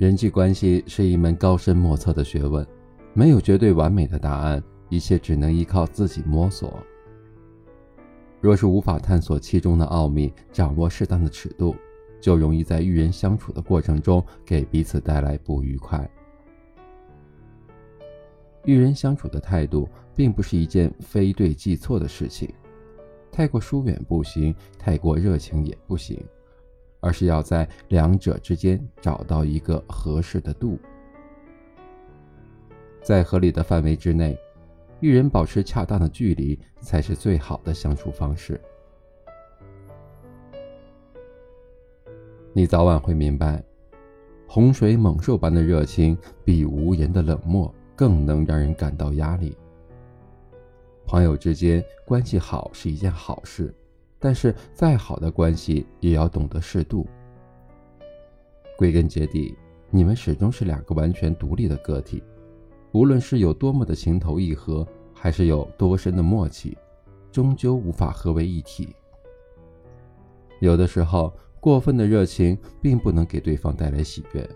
人际关系是一门高深莫测的学问，没有绝对完美的答案，一切只能依靠自己摸索。若是无法探索其中的奥秘，掌握适当的尺度，就容易在与人相处的过程中给彼此带来不愉快。与人相处的态度，并不是一件非对即错的事情，太过疏远不行，太过热情也不行。而是要在两者之间找到一个合适的度，在合理的范围之内，与人保持恰当的距离才是最好的相处方式。你早晚会明白，洪水猛兽般的热情比无言的冷漠更能让人感到压力。朋友之间关系好是一件好事。但是，再好的关系也要懂得适度。归根结底，你们始终是两个完全独立的个体，无论是有多么的情投意合，还是有多深的默契，终究无法合为一体。有的时候，过分的热情并不能给对方带来喜悦，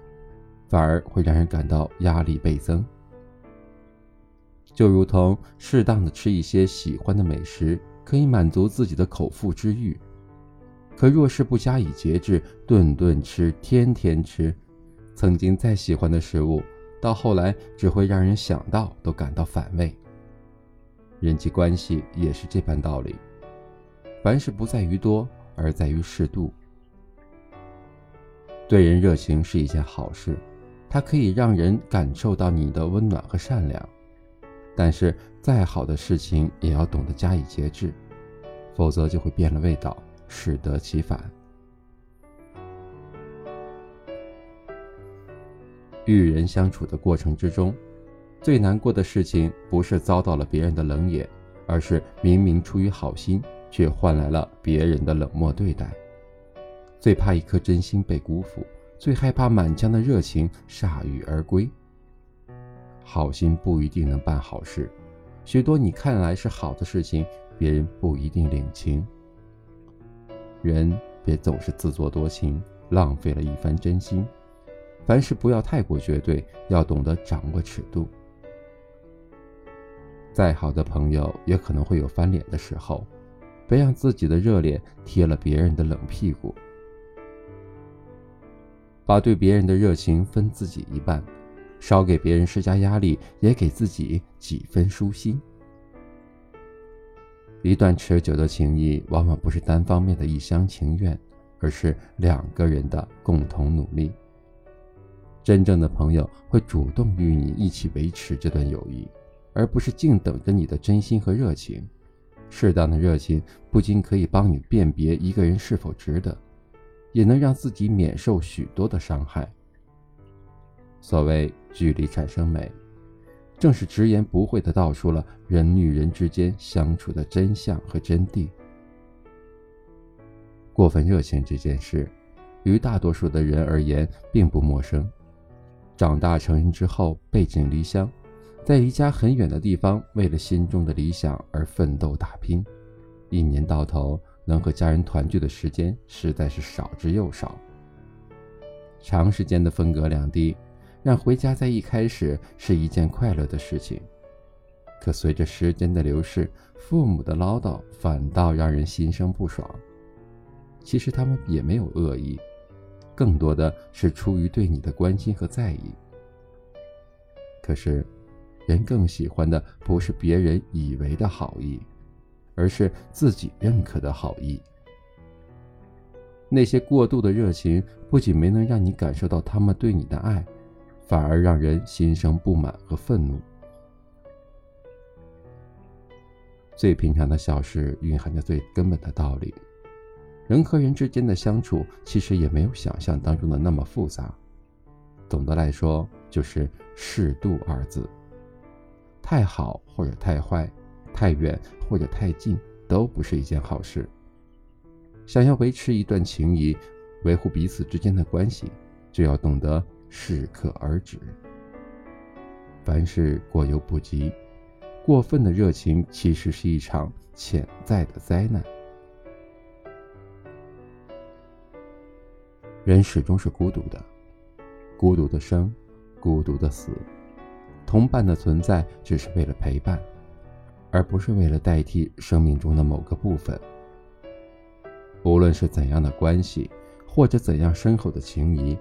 反而会让人感到压力倍增。就如同适当的吃一些喜欢的美食。可以满足自己的口腹之欲，可若是不加以节制，顿顿吃，天天吃，曾经再喜欢的食物，到后来只会让人想到都感到反胃。人际关系也是这般道理，凡事不在于多，而在于适度。对人热情是一件好事，它可以让人感受到你的温暖和善良。但是，再好的事情也要懂得加以节制，否则就会变了味道，适得其反。与人相处的过程之中，最难过的事情不是遭到了别人的冷眼，而是明明出于好心，却换来了别人的冷漠对待。最怕一颗真心被辜负，最害怕满腔的热情铩羽而归。好心不一定能办好事，许多你看来是好的事情，别人不一定领情。人别总是自作多情，浪费了一番真心。凡事不要太过绝对，要懂得掌握尺度。再好的朋友也可能会有翻脸的时候，别让自己的热脸贴了别人的冷屁股。把对别人的热情分自己一半。少给别人施加压力，也给自己几分舒心。一段持久的情谊，往往不是单方面的一厢情愿，而是两个人的共同努力。真正的朋友会主动与你一起维持这段友谊，而不是静等着你的真心和热情。适当的热情不仅可以帮你辨别一个人是否值得，也能让自己免受许多的伤害。所谓距离产生美，正是直言不讳地道出了人与人之间相处的真相和真谛。过分热情这件事，于大多数的人而言并不陌生。长大成人之后，背井离乡，在离家很远的地方，为了心中的理想而奋斗打拼，一年到头能和家人团聚的时间实在是少之又少。长时间的分隔两地。让回家在一开始是一件快乐的事情，可随着时间的流逝，父母的唠叨反倒让人心生不爽。其实他们也没有恶意，更多的是出于对你的关心和在意。可是，人更喜欢的不是别人以为的好意，而是自己认可的好意。那些过度的热情，不仅没能让你感受到他们对你的爱。反而让人心生不满和愤怒。最平常的小事蕴含着最根本的道理。人和人之间的相处，其实也没有想象当中的那么复杂。总的来说，就是“适度”二字。太好或者太坏，太远或者太近，都不是一件好事。想要维持一段情谊，维护彼此之间的关系，就要懂得。适可而止。凡事过犹不及，过分的热情其实是一场潜在的灾难。人始终是孤独的，孤独的生，孤独的死。同伴的存在只是为了陪伴，而不是为了代替生命中的某个部分。无论是怎样的关系，或者怎样深厚的情谊，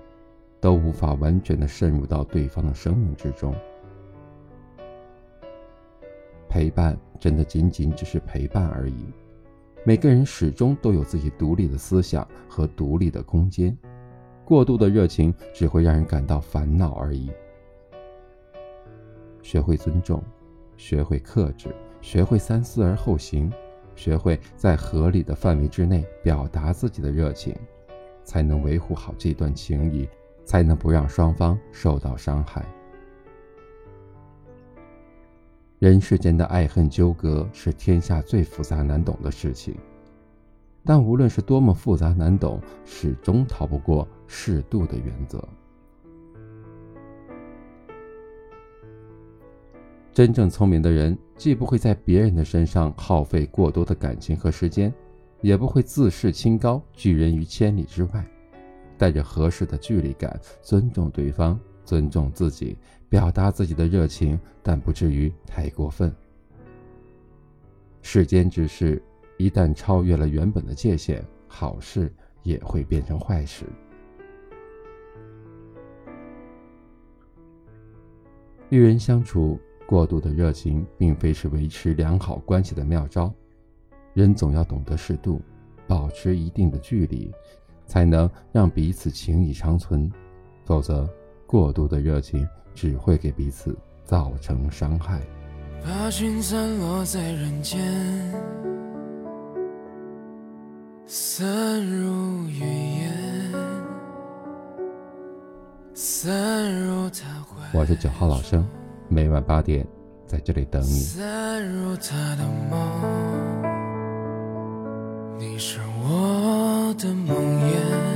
都无法完全的渗入到对方的生命之中。陪伴真的仅仅只是陪伴而已。每个人始终都有自己独立的思想和独立的空间，过度的热情只会让人感到烦恼而已。学会尊重，学会克制，学会三思而后行，学会在合理的范围之内表达自己的热情，才能维护好这段情谊，才能不让双方受到伤害。人世间的爱恨纠葛是天下最复杂难懂的事情，但无论是多么复杂难懂，始终逃不过适度的原则。真正聪明的人，既不会在别人的身上耗费过多的感情和时间，也不会自视清高，拒人于千里之外，带着合适的距离感，尊重对方，尊重自己。表达自己的热情，但不至于太过分。世间之事，一旦超越了原本的界限，好事也会变成坏事。与人相处，过度的热情并非是维持良好关系的妙招。人总要懂得适度，保持一定的距离，才能让彼此情谊长存。否则过度的热情只会给彼此造成伤害。把心散落在人间散如云烟我是九号老生每晚八点在这里等你。你是我的梦魇。